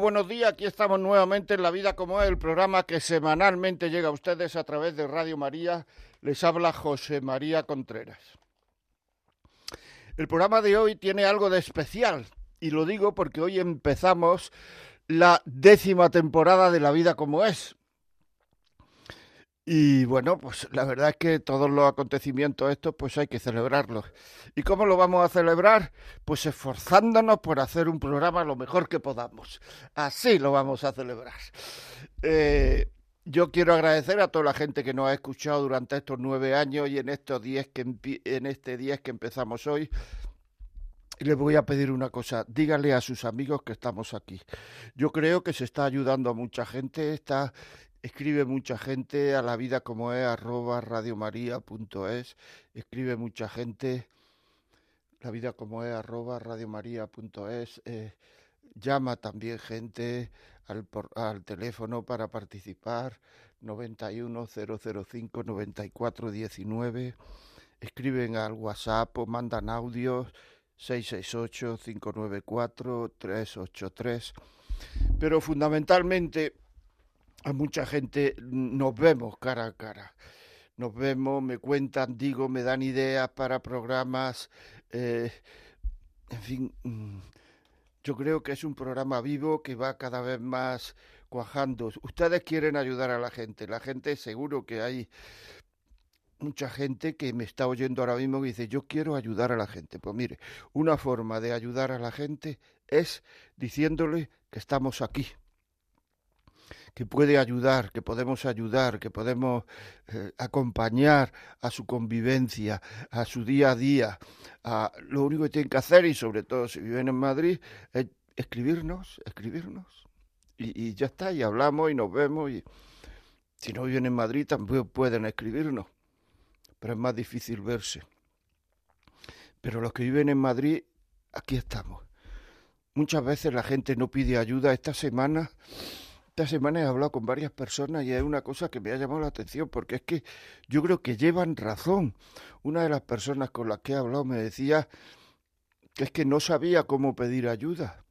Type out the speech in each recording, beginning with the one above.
Buenos días. Aquí estamos nuevamente en La Vida como es, el programa que semanalmente llega a ustedes a través de Radio María. Les habla José María Contreras. El programa de hoy tiene algo de especial y lo digo porque hoy empezamos la décima temporada de La Vida como es. Y bueno, pues la verdad es que todos los acontecimientos estos pues hay que celebrarlos. ¿Y cómo lo vamos a celebrar? Pues esforzándonos por hacer un programa lo mejor que podamos. Así lo vamos a celebrar. Eh, yo quiero agradecer a toda la gente que nos ha escuchado durante estos nueve años y en estos diez que en este día que empezamos hoy. Y les voy a pedir una cosa, díganle a sus amigos que estamos aquí. Yo creo que se está ayudando a mucha gente, está escribe mucha gente a la vida como es arroba radiomaria.es, escribe mucha gente la vida como es arroba radiomaria.es, eh, llama también gente al, teléfono para participar 91005 9419, escriben al WhatsApp o mandan audios 668 594 383, pero fundamentalmente a mucha gente nos vemos cara a cara. Nos vemos, me cuentan, digo, me dan ideas para programas. Eh, en fin, mm, yo creo que es un programa vivo que va cada vez más cuajando. Ustedes quieren ayudar a la gente. La gente seguro que hay mucha gente que me está oyendo ahora mismo y dice, yo quiero ayudar a la gente. Pues mire, una forma de ayudar a la gente es diciéndole que estamos aquí, que puede ayudar, que podemos ayudar, que podemos eh, acompañar a su convivencia, a su día a día. A, lo único que tienen que hacer, y sobre todo si viven en Madrid, es escribirnos, escribirnos. Y, y ya está, y hablamos y nos vemos. Y si no viven en Madrid, también pueden escribirnos. Pero es más difícil verse. Pero los que viven en Madrid, aquí estamos. Muchas veces la gente no pide ayuda. Esta semana esta semana he hablado con varias personas y hay una cosa que me ha llamado la atención porque es que yo creo que llevan razón. Una de las personas con las que he hablado me decía que es que no sabía cómo pedir ayuda.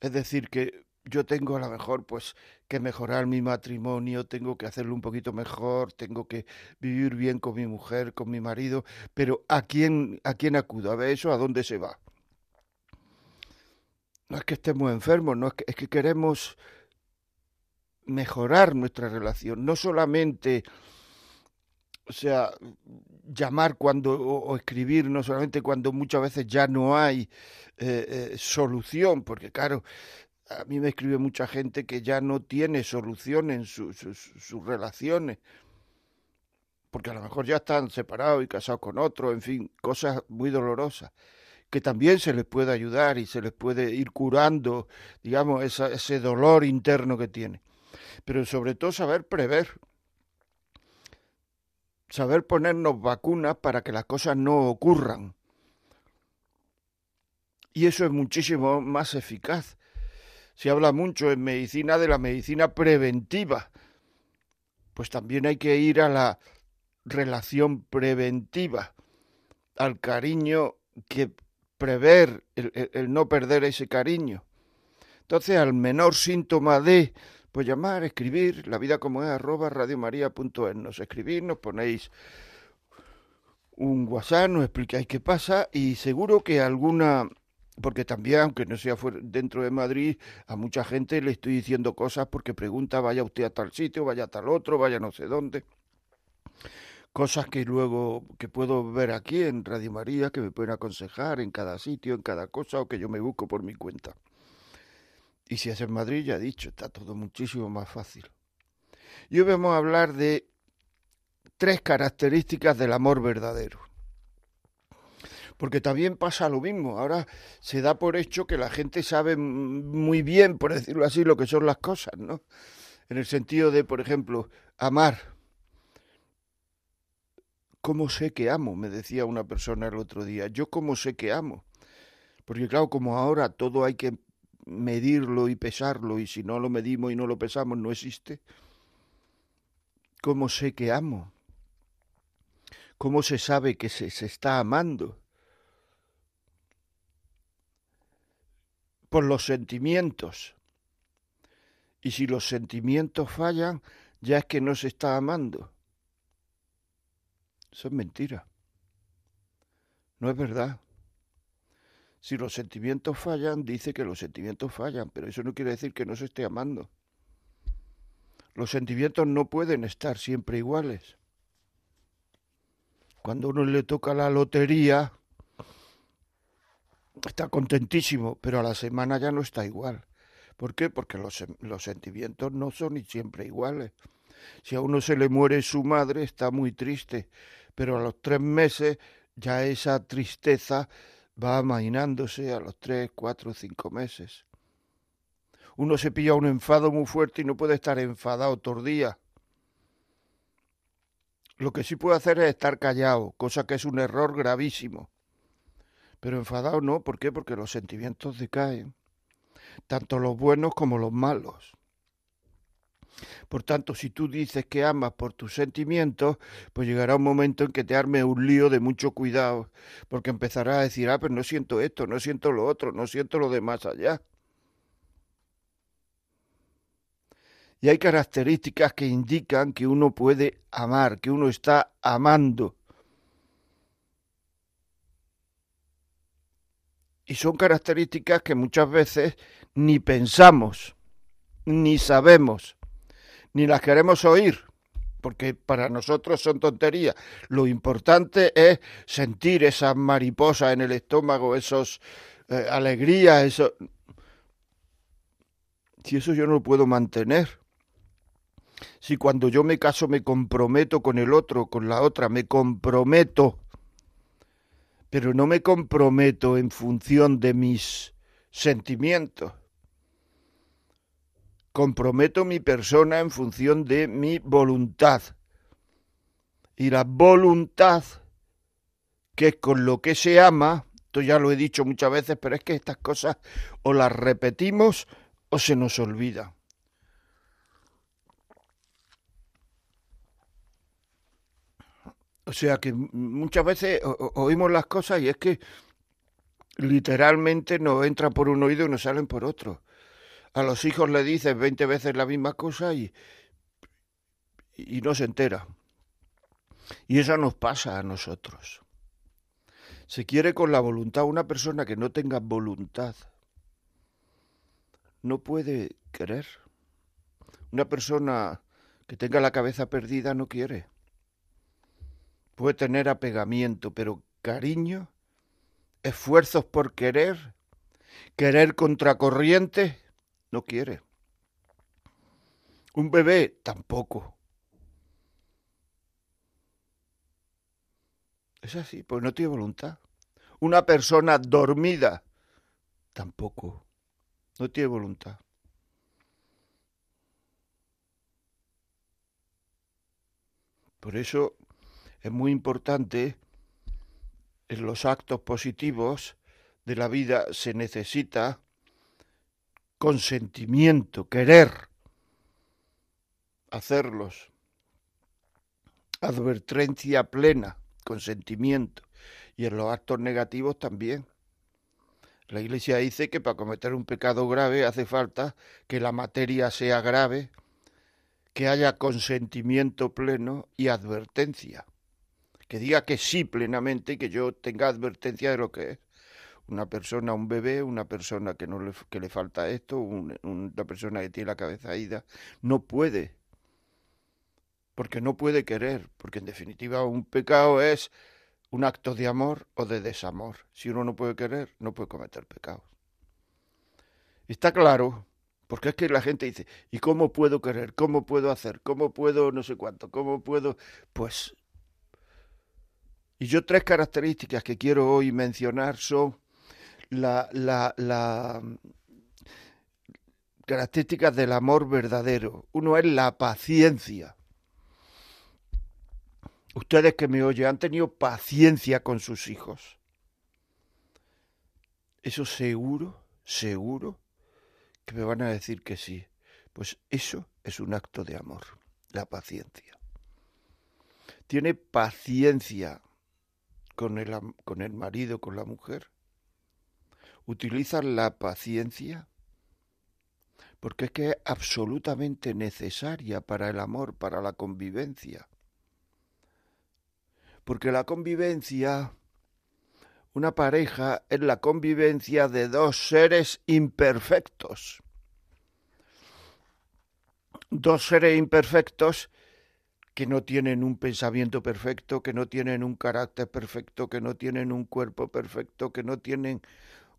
Es decir, que yo tengo a lo mejor pues que mejorar mi matrimonio, tengo que hacerlo un poquito mejor, tengo que vivir bien con mi mujer, con mi marido, pero ¿a quién, a quién acudo? A ver eso, ¿a dónde se va? No es que estemos enfermos, no es que, es que queremos mejorar nuestra relación, no solamente, o sea, llamar cuando o, escribir, no solamente cuando muchas veces ya no hay eh, eh, solución, porque claro, a mí me escribe mucha gente que ya no tiene solución en sus relaciones, porque a lo mejor ya están separados y casados con otro, en fin, cosas muy dolorosas que también se les puede ayudar y se les puede ir curando, digamos, ese dolor interno que tiene pero sobre todo saber prever, saber ponernos vacunas para que las cosas no ocurran. Y eso es muchísimo más eficaz. Se habla mucho en medicina de la medicina preventiva. Pues también hay que ir a la relación preventiva, al cariño que prever, el, no perder ese cariño. Entonces, al menor síntoma de pues llamar, escribir, la vida como es, arroba radiomaria.es. Nos escribís, nos ponéis un WhatsApp, nos explicáis qué pasa y seguro que alguna, porque también, aunque no sea dentro de Madrid, a mucha gente le estoy diciendo cosas porque pregunta, vaya usted a tal sitio, vaya a tal otro, vaya no sé dónde. Cosas que luego que puedo ver aquí en Radio María, que me pueden aconsejar en cada sitio, en cada cosa, o que yo me busco por mi cuenta. Y si es en Madrid, ya he dicho, está todo muchísimo más fácil. Y hoy vamos a hablar de tres características del amor verdadero. Porque también pasa lo mismo. Ahora se da por hecho que la gente sabe muy bien, por decirlo así, lo que son las cosas, ¿no? En el sentido de, por ejemplo, amar. ¿Cómo sé que amo? Me decía una persona el otro día. Yo cómo sé que amo. Porque claro, como ahora todo hay que medirlo y pesarlo, y si no lo medimos y no lo pesamos, no existe. ¿Cómo sé que amo? ¿Cómo se sabe que se, se está amando? Por los sentimientos. Y si los sentimientos fallan, ya es que no se está amando. Eso es mentira. No es verdad. Si los sentimientos fallan, dice que los sentimientos fallan, pero eso no quiere decir que no se esté amando. Los sentimientos no pueden estar siempre iguales. Cuando uno le toca la lotería, está contentísimo, pero a la semana ya no está igual. ¿Por qué? Porque los, los sentimientos no son siempre iguales. Si a uno se le muere su madre, está muy triste, pero a los tres meses ya esa tristeza va amainándose a los tres, cuatro, cinco meses uno se pilla un enfado muy fuerte y no puede estar enfadado todo el día. Lo que sí puede hacer es estar callado, cosa que es un error gravísimo. Pero enfadado no, ¿por qué? Porque los sentimientos decaen, tanto los buenos como los malos. Por tanto, si tú dices que amas por tus sentimientos, pues llegará un momento en que te arme un lío de mucho cuidado, porque empezarás a decir, ah, pero no siento esto, no siento lo otro, no siento lo de más allá. Y hay características que indican que uno puede amar, que uno está amando. Y son características que muchas veces ni pensamos, ni sabemos, ni las queremos oír, porque para nosotros son tonterías. Lo importante es sentir esas mariposas en el estómago, esos eh, alegrías, eso. Si eso yo no lo puedo mantener, si cuando yo me caso me comprometo con el otro, con la otra, me comprometo, pero no me comprometo en función de mis sentimientos. Comprometo mi persona en función de mi voluntad. Y la voluntad, que es con lo que se ama, esto ya lo he dicho muchas veces, pero es que estas cosas o las repetimos o se nos olvida. O sea que muchas veces oímos las cosas y es que literalmente nos entran por un oído y nos salen por otro. A los hijos le dices 20 veces la misma cosa y, y no se entera. Y eso nos pasa a nosotros. Se quiere con la voluntad. Una persona que no tenga voluntad no puede querer. Una persona que tenga la cabeza perdida no quiere. Puede tener apegamiento, pero cariño, esfuerzos por querer, querer contracorriente, no quiere. Un bebé tampoco. Es así, pues no tiene voluntad. Una persona dormida tampoco. No tiene voluntad. Por eso es muy importante en los actos positivos de la vida se necesita consentimiento, querer hacerlos, advertencia plena, consentimiento, y en los actos negativos también. La Iglesia dice que para cometer un pecado grave hace falta que la materia sea grave, que haya consentimiento pleno y advertencia. Que diga que sí plenamente y que yo tenga advertencia de lo que es una persona, un bebé, una persona que, no le, que le falta esto, una persona que tiene la cabeza ida, no puede, porque no puede querer, porque en definitiva un pecado es un acto de amor o de desamor. Si uno no puede querer, no puede cometer pecados. Está claro Porque es que la gente dice, ¿y cómo puedo querer? ¿Cómo puedo hacer? ¿Cómo puedo no sé cuánto? ¿Cómo puedo? Pues... Y yo tres características que quiero hoy mencionar son la, la, la características del amor verdadero. Uno es la paciencia. Ustedes que me oyen han tenido paciencia con sus hijos. Eso seguro, seguro que me van a decir que sí. Pues eso es un acto de amor, la paciencia. Tiene paciencia con el, con el marido, con la mujer. Utiliza la paciencia porque es que es absolutamente necesaria para el amor, para la convivencia. Porque la convivencia, una pareja es la convivencia de dos seres imperfectos. Dos seres imperfectos que no tienen un pensamiento perfecto, que no tienen un carácter perfecto, que no tienen un cuerpo perfecto, que no tienen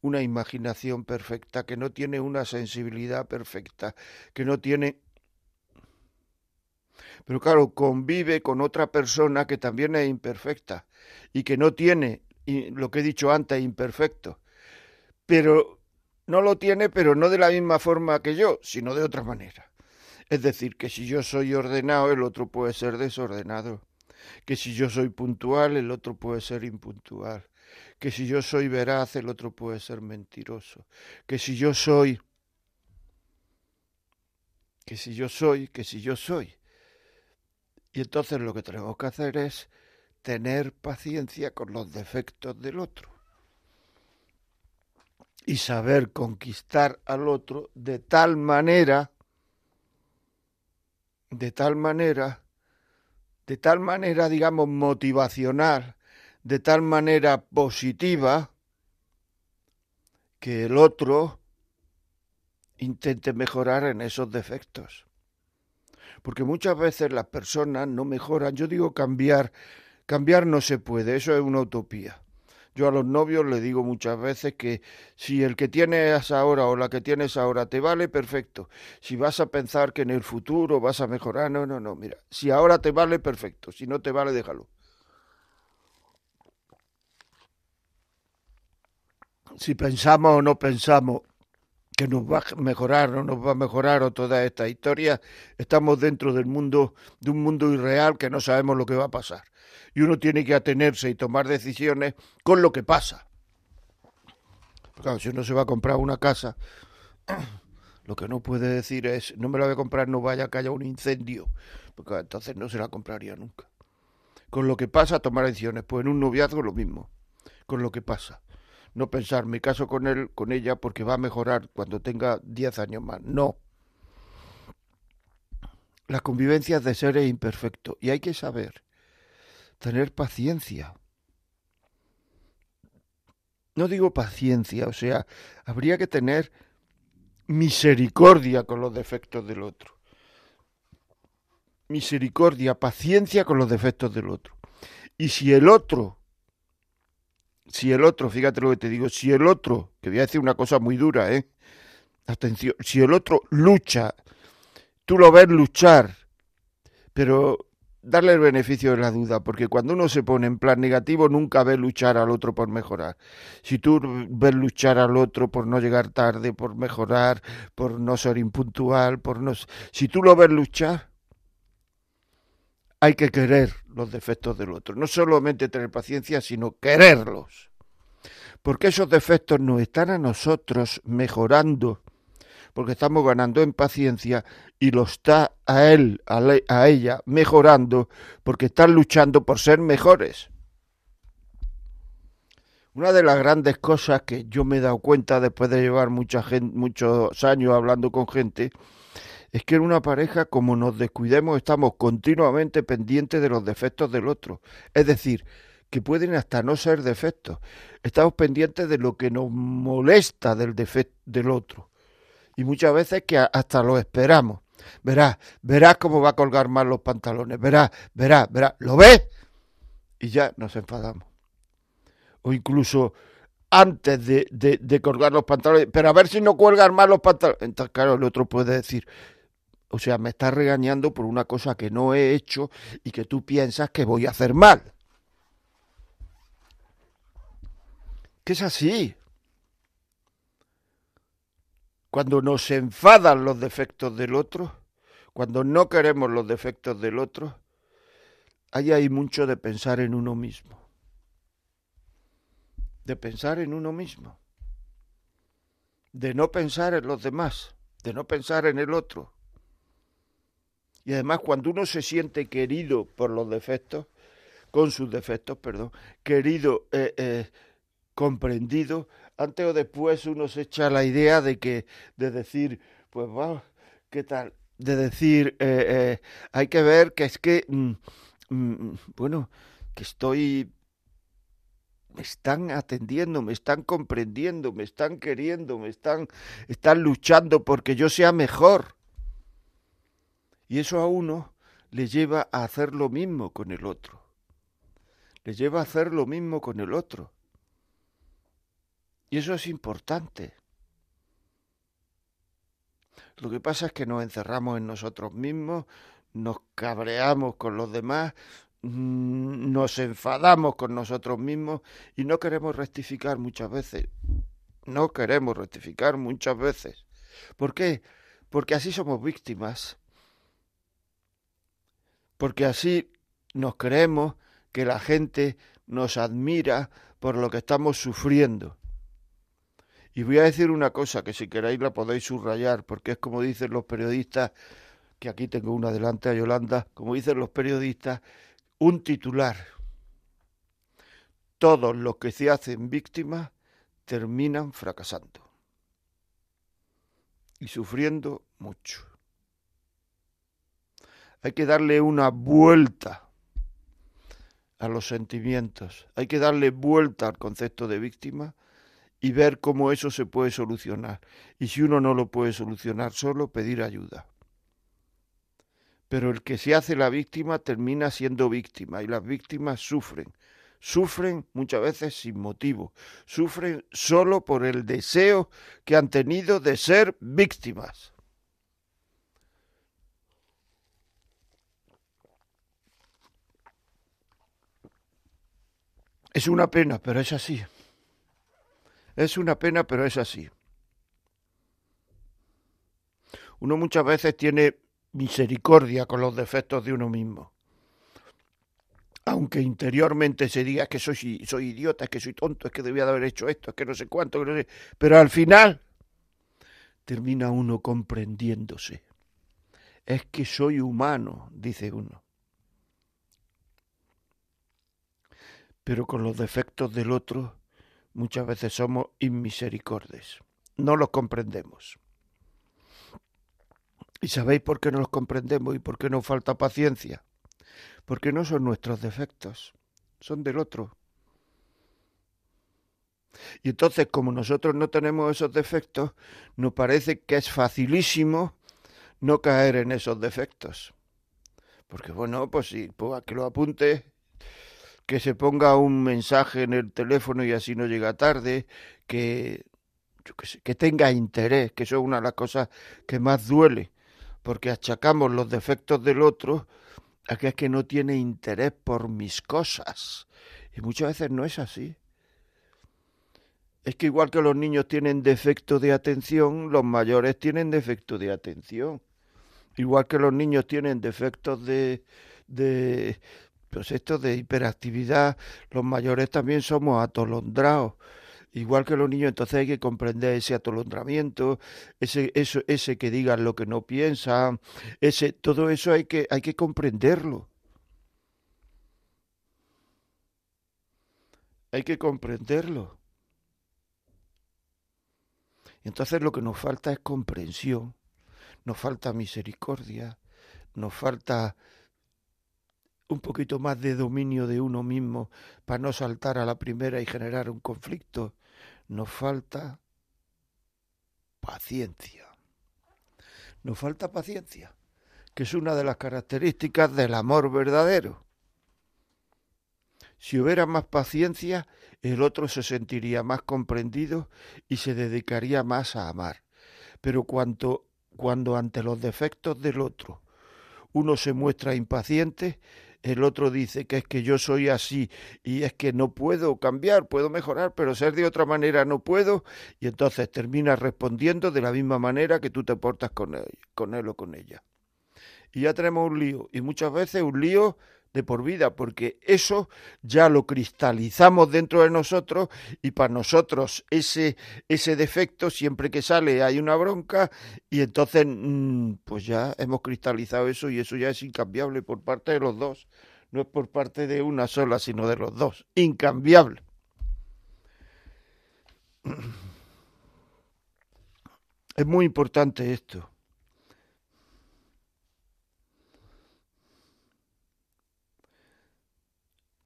una imaginación perfecta, que no tiene una sensibilidad perfecta, que no tiene... Pero claro, convive con otra persona que también es imperfecta y que no tiene lo que he dicho antes, imperfecto. Pero no lo tiene, pero no de la misma forma que yo, sino de otra manera. Es decir, que si yo soy ordenado, el otro puede ser desordenado. Que si yo soy puntual, el otro puede ser impuntual que si yo soy veraz, el otro puede ser mentiroso, que si yo soy, que si yo soy, que si yo soy. Y entonces lo que tenemos que hacer es tener paciencia con los defectos del otro y saber conquistar al otro de tal manera, de tal manera, de tal manera, digamos, motivacional, de tal manera positiva que el otro intente mejorar en esos defectos. Porque muchas veces las personas no mejoran. Yo digo cambiar, cambiar no se puede, eso es una utopía. Yo a los novios le digo muchas veces que si el que tienes ahora o la que tienes ahora te vale, perfecto. Si vas a pensar que en el futuro vas a mejorar, no, no, no, mira, si ahora te vale, perfecto. Si no te vale, déjalo. Si pensamos o no pensamos que nos va a mejorar o no nos va a mejorar o toda esta historia, estamos dentro del mundo, de un mundo irreal que no sabemos lo que va a pasar. Y uno tiene que atenerse y tomar decisiones con lo que pasa. Claro, si uno se va a comprar una casa, lo que no puede decir es, no me la voy a comprar, no vaya que haya un incendio, porque entonces no se la compraría nunca. Con lo que pasa, tomar decisiones. Pues en un noviazgo lo mismo, con lo que pasa no pensar, me caso con él, con ella, porque va a mejorar cuando tenga 10 años más. No. La convivencia de seres imperfectos. Y hay que saber tener paciencia. No digo paciencia, o sea, habría que tener misericordia con los defectos del otro. Misericordia, paciencia con los defectos del otro. Y si el otro si el otro, fíjate lo que te digo, si el otro, que voy a decir una cosa muy dura, ¿eh? Atención, si el otro lucha, tú lo ves luchar, pero darle el beneficio de la duda, porque cuando uno se pone en plan negativo nunca ve luchar al otro por mejorar. Si tú ves luchar al otro por no llegar tarde, por mejorar, por no ser impuntual, por no si tú lo ves luchar, hay que querer los defectos del otro. No solamente tener paciencia, sino quererlos. Porque esos defectos nos están a nosotros mejorando, porque estamos ganando en paciencia y lo está a él, a, ella, mejorando, porque están luchando por ser mejores. Una de las grandes cosas que yo me he dado cuenta después de llevar mucha gente, muchos años hablando con gente es que en una pareja, como nos descuidemos, estamos continuamente pendientes de los defectos del otro. Es decir, que pueden hasta no ser defectos. Estamos pendientes de lo que nos molesta del defecto del otro. Y muchas veces que hasta lo esperamos. Verás, verás cómo va a colgar mal los pantalones. Verás, verás, verás. ¿Lo ves? Y ya nos enfadamos. O incluso antes de, de, colgar los pantalones, pero a ver si no cuelgan más los pantalones. Entonces, claro, el otro puede decir, o sea, me estás regañando por una cosa que no he hecho y que tú piensas que voy a hacer mal. Que es así. Cuando nos enfadan los defectos del otro, cuando no queremos los defectos del otro, ahí hay mucho de pensar en uno mismo. De pensar en uno mismo. De no pensar en los demás. De no pensar en el otro. Y además cuando uno se siente querido por los defectos, con sus defectos, perdón, querido, eh, eh, comprendido, antes o después uno se echa la idea de que, de decir, pues va, ¿qué tal? De decir, eh, hay que ver que es que, mm, mm, bueno, que estoy, me están atendiendo, me están comprendiendo, me están queriendo, me están, están luchando porque yo sea mejor. Y eso a uno le lleva a hacer lo mismo con el otro. Le lleva a hacer lo mismo con el otro. Y eso es importante. Lo que pasa es que nos encerramos en nosotros mismos, nos cabreamos con los demás, mm, nos enfadamos con nosotros mismos y no queremos rectificar muchas veces. No queremos rectificar muchas veces. ¿Por qué? Porque así somos víctimas. Porque así nos creemos que la gente nos admira por lo que estamos sufriendo. Y voy a decir una cosa que si queréis la podéis subrayar, porque es como dicen los periodistas, que aquí tengo una delante a Yolanda, como dicen los periodistas, un titular. Todos los que se hacen víctimas terminan fracasando y sufriendo mucho. Hay que darle una vuelta a los sentimientos, hay que darle vuelta al concepto de víctima y ver cómo eso se puede solucionar. Y si uno no lo puede solucionar solo, pedir ayuda. Pero el que se hace la víctima termina siendo víctima y las víctimas sufren. Sufren muchas veces sin motivo. Sufren solo por el deseo que han tenido de ser víctimas. Es una pena, pero es así. Es una pena, pero es así. Uno muchas veces tiene misericordia con los defectos de uno mismo. Aunque interiormente se diga que soy, soy idiota, que soy tonto, es que debía de haber hecho esto, es que no sé cuánto, no sé. pero al final termina uno comprendiéndose. Es que soy humano, dice uno. Pero con los defectos del otro muchas veces somos inmisericordes. No los comprendemos. ¿Y sabéis por qué no los comprendemos y por qué nos falta paciencia? Porque no son nuestros defectos, son del otro. Y entonces, como nosotros no tenemos esos defectos, nos parece que es facilísimo no caer en esos defectos. Porque bueno, pues sí, pues a que lo apunte que se ponga un mensaje en el teléfono y así no llega tarde, que, que, tenga interés, que eso es una de las cosas que más duele, porque achacamos los defectos del otro a que es que no tiene interés por mis cosas. Y muchas veces no es así. Es que igual que los niños tienen defecto de atención, los mayores tienen defecto de atención. Igual que los niños tienen defectos de, de, pues esto de hiperactividad, los mayores también somos atolondrados, igual que los niños, entonces hay que comprender ese atolondramiento, ese, eso, ese que digan lo que no piensan, ese, todo eso hay que, hay que comprenderlo. Hay que comprenderlo. Entonces lo que nos falta es comprensión, nos falta misericordia, nos falta un poquito más de dominio de uno mismo para no saltar a la primera y generar un conflicto. Nos falta paciencia. Nos falta paciencia, que es una de las características del amor verdadero. Si hubiera más paciencia, el otro se sentiría más comprendido y se dedicaría más a amar. Pero cuando, cuando ante los defectos del otro uno se muestra impaciente, el otro dice que es que yo soy así y es que no puedo cambiar, puedo mejorar, pero ser de otra manera no puedo, y entonces terminas respondiendo de la misma manera que tú te portas con él, con él o con ella. Y ya tenemos un lío, y muchas veces un lío de por vida, porque eso ya lo cristalizamos dentro de nosotros y para nosotros ese, ese defecto, siempre que sale hay una bronca y entonces mm, pues ya hemos cristalizado eso y eso ya es incambiable por parte de los dos, no es por parte de una sola, sino de los dos, incambiable. Es muy importante esto.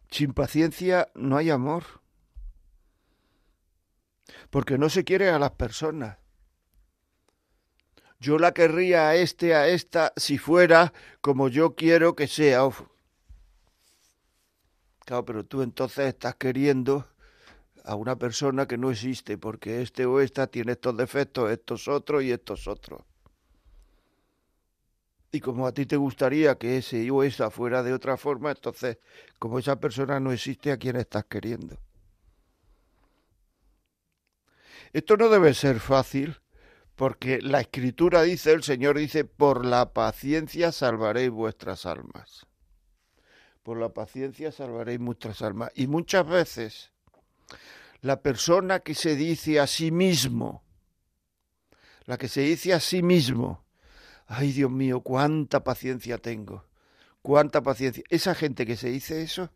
Sin paciencia no hay amor. Porque no se quiere a las personas. Yo la querría a este, a esta, si fuera como yo quiero que sea. Claro, pero tú entonces estás queriendo a una persona que no existe, porque este o esta tiene estos defectos, estos otros y estos otros. Y como a ti te gustaría que ese o esa fuera de otra forma, entonces, como esa persona no existe, ¿a quién estás queriendo? Esto no debe ser fácil, porque la escritura dice, el Señor dice, por la paciencia salvaréis vuestras almas. Por la paciencia salvaréis vuestras almas. Y muchas veces la persona que se dice a sí mismo, la que se dice a sí mismo, ay Dios mío, cuánta paciencia tengo, cuánta paciencia. Esa gente que se dice eso,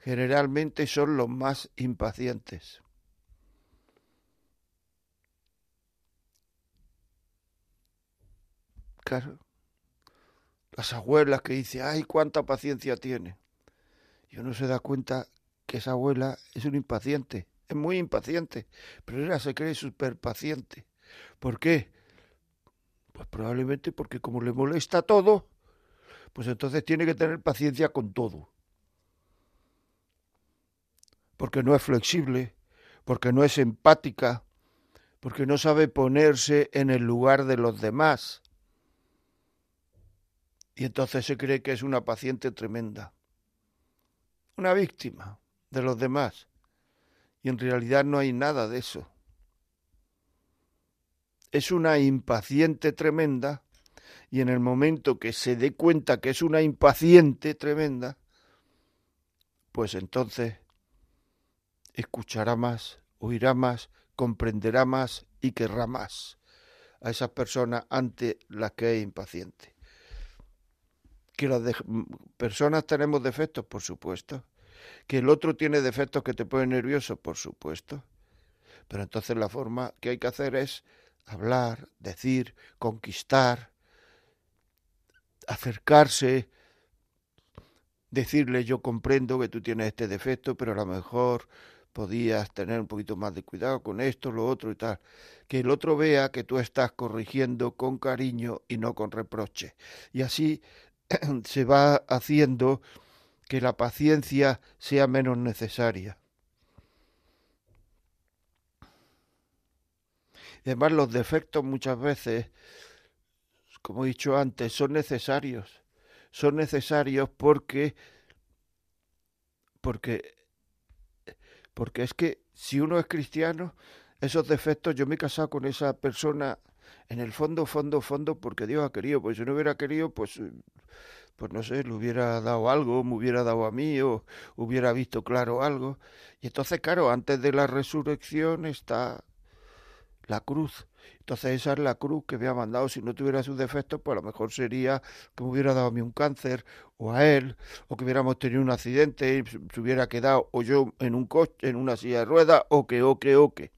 generalmente son los más impacientes. Claro. Las abuelas que dicen, ay, cuánta paciencia tiene. Y uno se da cuenta que esa abuela es un impaciente, es muy impaciente, pero ella se cree súper paciente. ¿Por qué? Pues probablemente porque como le molesta todo, pues entonces tiene que tener paciencia con todo. Porque no es flexible, porque no es empática, porque no sabe ponerse en el lugar de los demás. Y entonces se cree que es una paciente tremenda, una víctima de los demás. Y en realidad no hay nada de eso es una impaciente tremenda y en el momento que se dé cuenta que es una impaciente tremenda, pues entonces escuchará más, oirá más, comprenderá más y querrá más a esas personas ante las que es impaciente. Que las personas tenemos defectos, por supuesto. Que el otro tiene defectos que te ponen nervioso, por supuesto. Pero entonces la forma que hay que hacer es hablar, decir, conquistar, acercarse, decirle yo comprendo que tú tienes este defecto, pero a lo mejor podías tener un poquito más de cuidado con esto, lo otro y tal. Que el otro vea que tú estás corrigiendo con cariño y no con reproche. Y así se va haciendo que la paciencia sea menos necesaria. Además los defectos muchas veces, como he dicho antes, son necesarios. Son necesarios porque porque porque es que si uno es cristiano, esos defectos, yo me he casado con esa persona en el fondo, fondo, fondo, porque Dios ha querido, pues si no hubiera querido, pues, pues no sé, le hubiera dado algo, me hubiera dado a mí, o hubiera visto claro algo. Y entonces, claro, antes de la resurrección está la cruz. Entonces esa es la cruz que me ha mandado. Si no tuviera sus defectos, pues a lo mejor sería que me hubiera dado a mí un cáncer, o a él, o que hubiéramos tenido un accidente y se hubiera quedado, o yo en un coche, en una silla de ruedas, o que, o que, o que.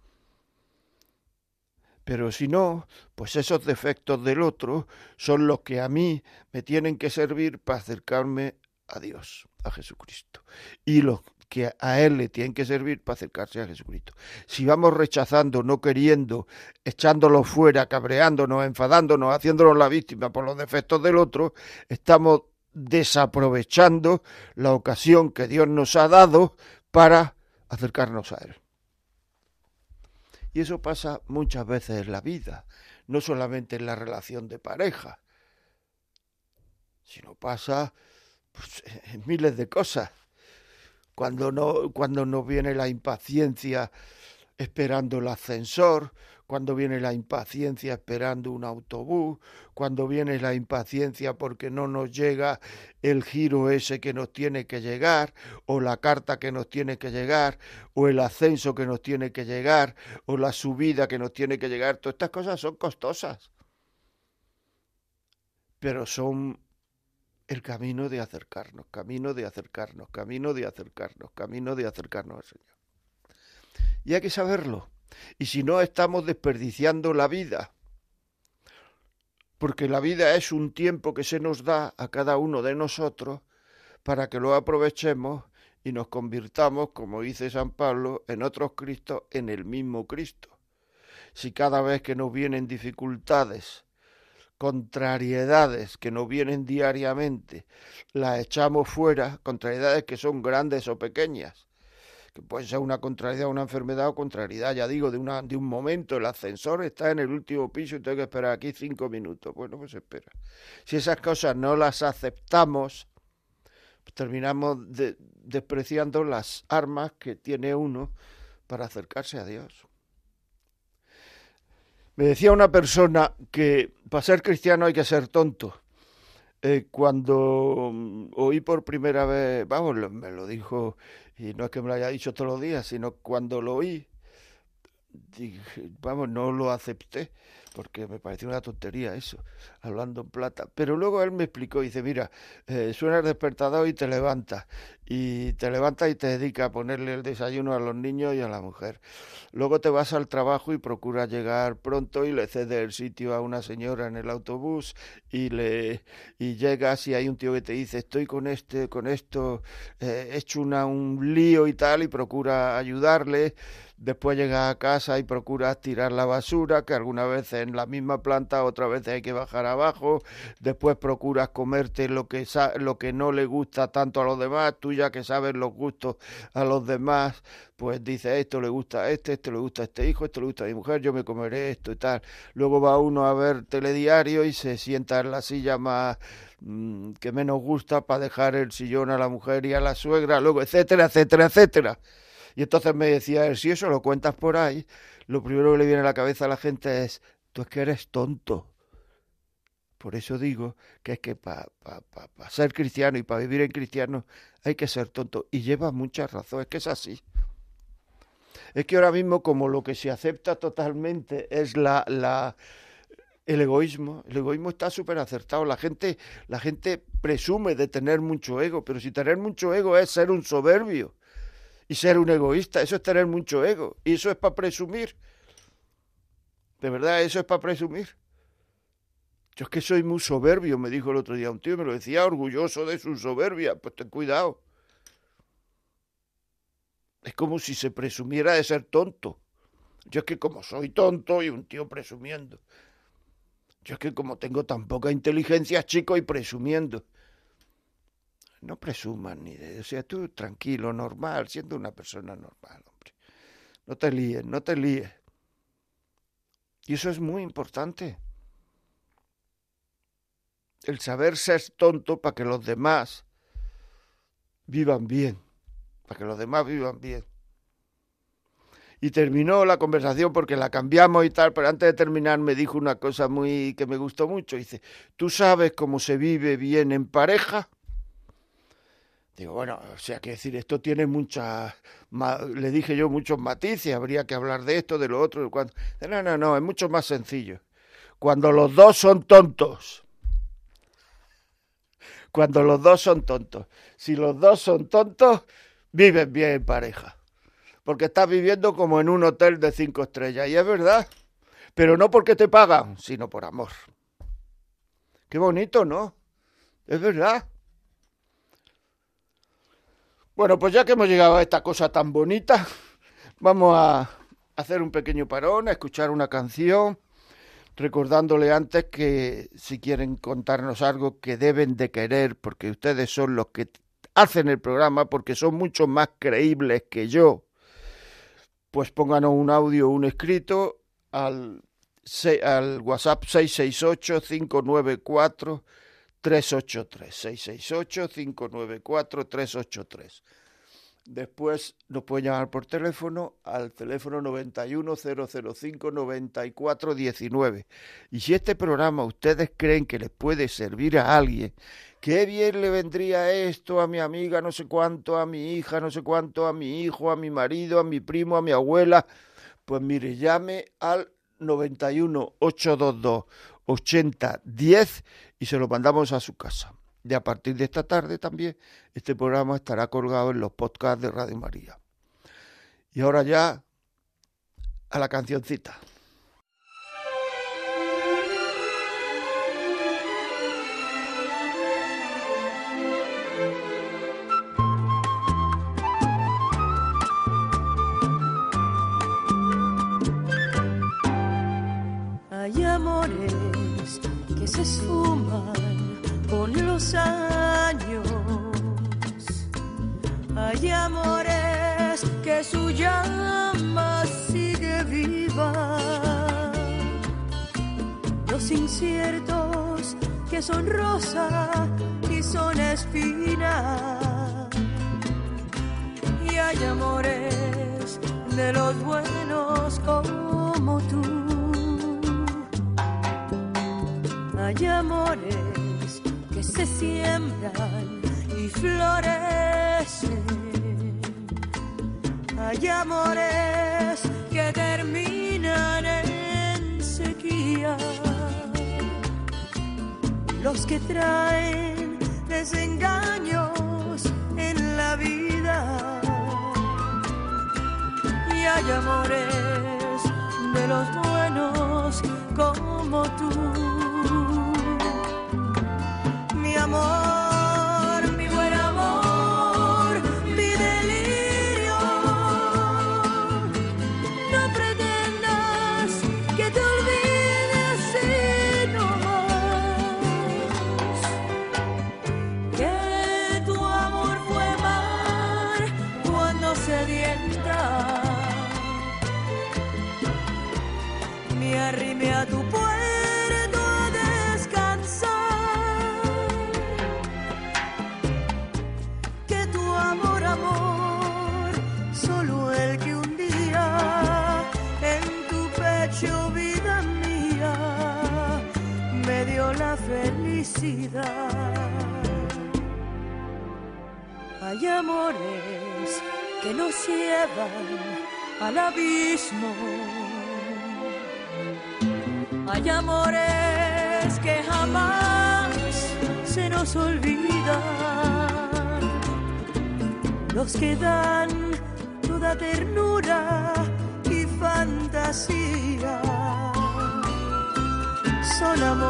Pero si no, pues esos defectos del otro son los que a mí me tienen que servir para acercarme a Dios, a Jesucristo. Y los que a Él le tienen que servir para acercarse a Jesucristo. Si vamos rechazando, no queriendo, echándolo fuera, cabreándonos, enfadándonos, haciéndonos la víctima por los defectos del otro, estamos desaprovechando la ocasión que Dios nos ha dado para acercarnos a Él. Y eso pasa muchas veces en la vida, no solamente en la relación de pareja, sino pasa pues, en miles de cosas. Cuando no, cuando no viene la impaciencia esperando el ascensor, cuando viene la impaciencia esperando un autobús, cuando viene la impaciencia porque no nos llega el giro ese que nos tiene que llegar, o la carta que nos tiene que llegar, o el ascenso que nos tiene que llegar, o la subida que nos tiene que llegar. Todas estas cosas son costosas, pero son el camino de acercarnos, camino de acercarnos, camino de acercarnos, camino de acercarnos al Señor. Y hay que saberlo. Y si no, estamos desperdiciando la vida. Porque la vida es un tiempo que se nos da a cada uno de nosotros para que lo aprovechemos y nos convirtamos, como dice San Pablo, en otros Cristos, en el mismo Cristo. Si cada vez que nos vienen dificultades, contrariedades que nos vienen diariamente, las echamos fuera, contrariedades que son grandes o pequeñas, que puede ser una contrariedad, una enfermedad o contrariedad, ya digo, de, una, de un momento, el ascensor está en el último piso y tengo que esperar aquí cinco minutos. Bueno, pues espera. Si esas cosas no las aceptamos, pues terminamos despreciando las armas que tiene uno para acercarse a Dios. Me decía una persona que para ser cristiano hay que ser tonto. Eh, cuando mm, oí por primera vez, vamos, me lo dijo y no es que me lo haya dicho todos los días, sino cuando lo oí, dije, vamos, no lo acepté, porque me pareció una tontería eso, hablando en plata. Pero luego él me explicó, dice, mira, eh, suena el despertador y te levantas, y te levantas y te dedicas a ponerle el desayuno a los niños y a la mujer. Luego te vas al trabajo y procuras llegar pronto y le cedes el sitio a una señora en el autobús y le y llegas y hay un tío que te dice, estoy con este, con esto, eh, he hecho una, un lío y tal, y procura ayudarle después llegas a casa y procuras tirar la basura, que algunas veces en la misma planta, otras veces hay que bajar abajo, después procuras comerte lo que, lo que no le gusta tanto a los demás, tú ya que sabes los gustos a los demás, pues dices esto le gusta a este, esto le gusta a este hijo, esto le gusta a mi mujer, yo me comeré esto y tal. Luego va uno a ver telediario y se sienta en la silla más mm, que menos gusta para dejar el sillón a la mujer y a la suegra, luego etcétera, etcétera, etcétera. Y entonces me decía él, si eso lo cuentas por ahí, lo primero que le viene a la cabeza a la gente es, tú es que eres tonto. Por eso digo que es que para ser cristiano y para vivir en cristiano hay que ser tonto. Y lleva mucha razón, es que es así. Es que ahora mismo como lo que se acepta totalmente es la, la el egoísmo, el egoísmo está súper acertado. La gente, la gente presume de tener mucho ego, pero si tener mucho ego es ser un soberbio y ser un egoísta. Eso es tener mucho ego. Y eso es para presumir. De verdad, eso es para presumir. Yo es que soy muy soberbio, me dijo el otro día un tío, me lo decía orgulloso de su soberbia. Pues ten cuidado. Es como si se presumiera de ser tonto. Yo es que como soy tonto y un tío presumiendo. Yo es que como tengo tan poca inteligencia, chico, y presumiendo. No presumas ni de... O sea, tú tranquilo, normal, siendo una persona normal, hombre. No te líes, no te líes. Y eso es muy importante. El saber ser tonto para que los demás vivan bien. Para que los demás vivan bien. Y terminó la conversación porque la cambiamos y tal, pero antes de terminar me dijo una cosa muy que me gustó mucho. Dice, ¿tú sabes cómo se vive bien en pareja? Digo, bueno, o sea, que decir, esto tiene muchas, le dije yo, muchos matices, habría que hablar de esto, de lo otro, de cuando... No, no, no, es mucho más sencillo. Cuando los dos son tontos. Cuando los dos son tontos. Si los dos son tontos, viven bien en pareja. Porque estás viviendo como en un hotel de cinco estrellas. Y es verdad. Pero no porque te pagan, sino por amor. Qué bonito, ¿no? Es verdad. Bueno, pues ya que hemos llegado a esta cosa tan bonita, vamos a hacer un pequeño parón, a escuchar una canción recordándole antes que si quieren contarnos algo que deben de querer, porque ustedes son los que hacen el programa, porque son mucho más creíbles que yo, pues pónganos un audio o un escrito al, WhatsApp 668-594. 383 668 594 383 Después nos pueden llamar por teléfono al teléfono 910059419. Y si este programa ustedes creen que les puede servir a alguien, qué bien le vendría esto a mi amiga, no sé cuánto, a mi hija, no sé cuánto, a mi hijo, a mi marido, a mi primo, a mi abuela, pues mire, llame al 91 822 8010 y se lo mandamos a su casa. Y a partir de esta tarde también este programa estará colgado en los podcasts de Radio María. Y ahora ya a la cancioncita. Se esfuman con los años. Hay amores que su llama sigue viva. Los inciertos que son rosa y son espina. Y hay amores de los buenos como tú. Hay amores que se siembran y florecen. Hay amores que terminan en sequía. Los que traen desengaños en la vida. Y hay amores de los buenos como tú amor, Que dan toda ternura y fantasía. Son amores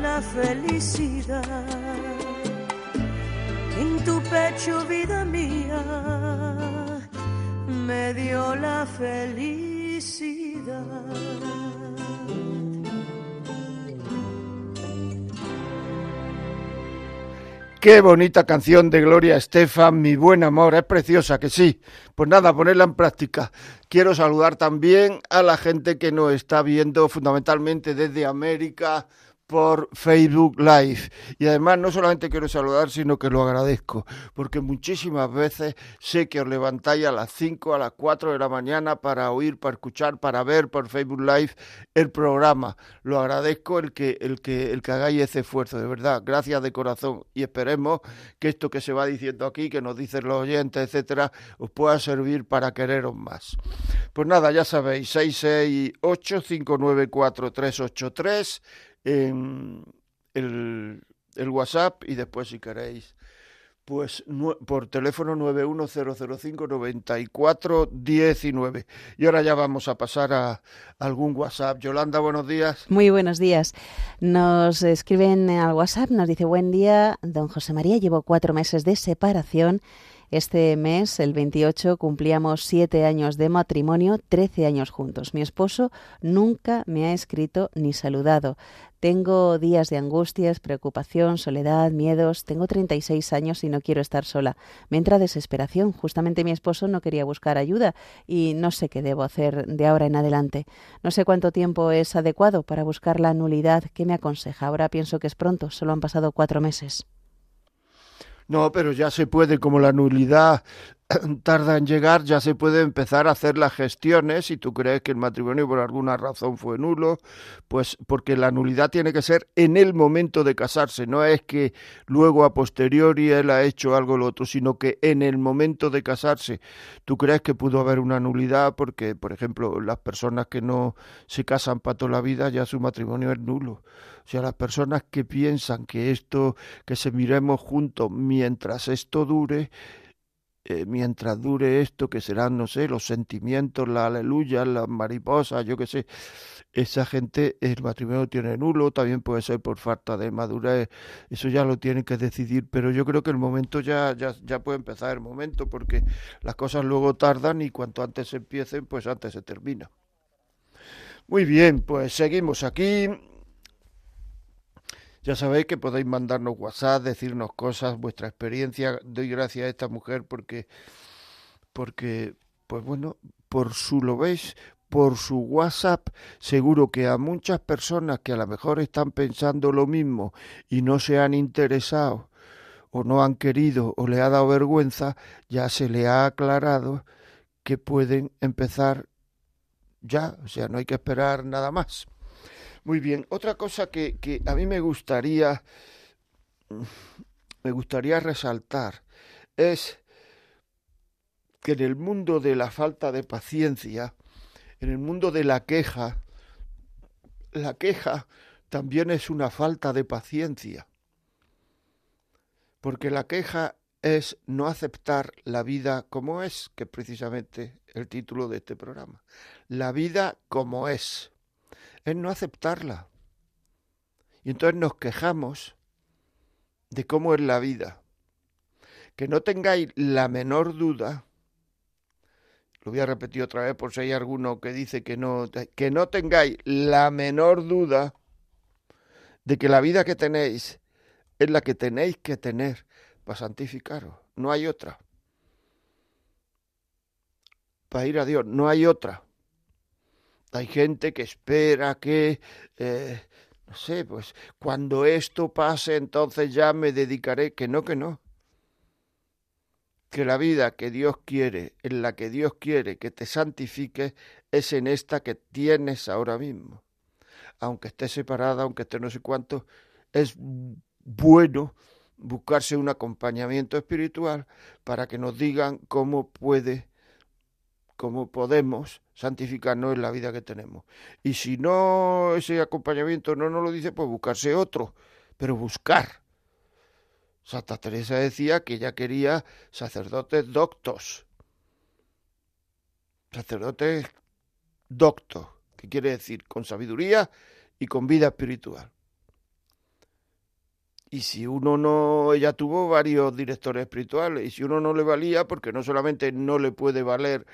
la felicidad. En tu pecho, vida mía, me dio la felicidad. Qué bonita canción de Gloria Estefan, mi buen amor, es preciosa, que sí. Pues nada, ponerla en práctica. Quiero saludar también a la gente que nos está viendo fundamentalmente desde América, por Facebook Live. Y además no solamente quiero saludar, sino que lo agradezco, porque muchísimas veces sé que os levantáis a las 5, a las 4 de la mañana para oír, para escuchar, para ver por Facebook Live el programa. Lo agradezco el que, el que, el que hagáis ese esfuerzo, de verdad. Gracias de corazón. Y esperemos que esto que se va diciendo aquí, que nos dicen los oyentes, etcétera, os pueda servir para quereros más. Pues nada, ya sabéis, 668 594 383 el, el WhatsApp y después si queréis pues por teléfono 910059419. Y ahora ya vamos a pasar a algún WhatsApp. Yolanda, buenos días. Muy buenos días. Nos escriben al WhatsApp, nos dice buen día, don José María, llevo cuatro meses de separación este mes, el 28, cumplíamos siete años de matrimonio, trece años juntos. Mi esposo nunca me ha escrito ni saludado. Tengo días de angustias, preocupación, soledad, miedos. Tengo 36 años y no quiero estar sola. Me entra desesperación. Justamente mi esposo no quería buscar ayuda y no sé qué debo hacer de ahora en adelante. No sé cuánto tiempo es adecuado para buscar la nulidad. ¿Qué me aconseja? Ahora pienso que es pronto. Solo han pasado cuatro meses. No, pero ya se puede, como la nulidad tarda en llegar, ya se puede empezar a hacer las gestiones. Si tú crees que el matrimonio por alguna razón fue nulo, pues porque la nulidad tiene que ser en el momento de casarse. No es que luego a posteriori él ha hecho algo o lo otro, sino que en el momento de casarse tú crees que pudo haber una nulidad porque, por ejemplo, las personas que no se casan para toda la vida, ya su matrimonio es nulo. O sea, las personas que piensan que esto, que se miremos juntos mientras esto dure, eh, mientras dure esto, que serán, no sé, los sentimientos, la aleluya, las mariposas, yo qué sé, esa gente, el matrimonio tiene nulo, también puede ser por falta de madurez, eso ya lo tienen que decidir, pero yo creo que el momento ya, ya, ya puede empezar el momento, porque las cosas luego tardan y cuanto antes empiecen, pues antes se termina. Muy bien, pues seguimos aquí. Ya sabéis que podéis mandarnos WhatsApp, decirnos cosas, vuestra experiencia. Doy gracias a esta mujer porque, porque, pues bueno, por su, lo veis, por su WhatsApp, seguro que a muchas personas que a lo mejor están pensando lo mismo y no se han interesado o no han querido o le ha dado vergüenza, ya se le ha aclarado que pueden empezar ya, o sea, no hay que esperar nada más. Muy bien, otra cosa que, a mí me gustaría, me gustaría resaltar es que en el mundo de la falta de paciencia, en el mundo de la queja, la queja también es una falta de paciencia, porque la queja es no aceptar la vida como es, que es precisamente el título de este programa. La vida como es es no aceptarla. Y entonces nos quejamos de cómo es la vida. Que no tengáis la menor duda, lo voy a repetir otra vez por si hay alguno que dice que no, que no tengáis la menor duda de que la vida que tenéis es la que tenéis que tener para santificaros. No hay otra. Para ir a Dios, no hay otra. Hay gente que espera que, eh, no sé, pues cuando esto pase entonces ya me dedicaré, que no, que no. Que la vida que Dios quiere, en la que Dios quiere que te santifique, es en esta que tienes ahora mismo. Aunque esté separada, aunque esté no sé cuánto, es bueno buscarse un acompañamiento espiritual para que nos digan cómo puede cómo podemos santificarnos en la vida que tenemos. Y si no, ese acompañamiento no nos lo dice, pues buscarse otro, pero buscar. Santa Teresa decía que ella quería sacerdotes doctos. Sacerdotes doctos, que quiere decir con sabiduría y con vida espiritual. Y si uno no, ella tuvo varios directores espirituales, y si uno no le valía, porque no solamente no le puede valer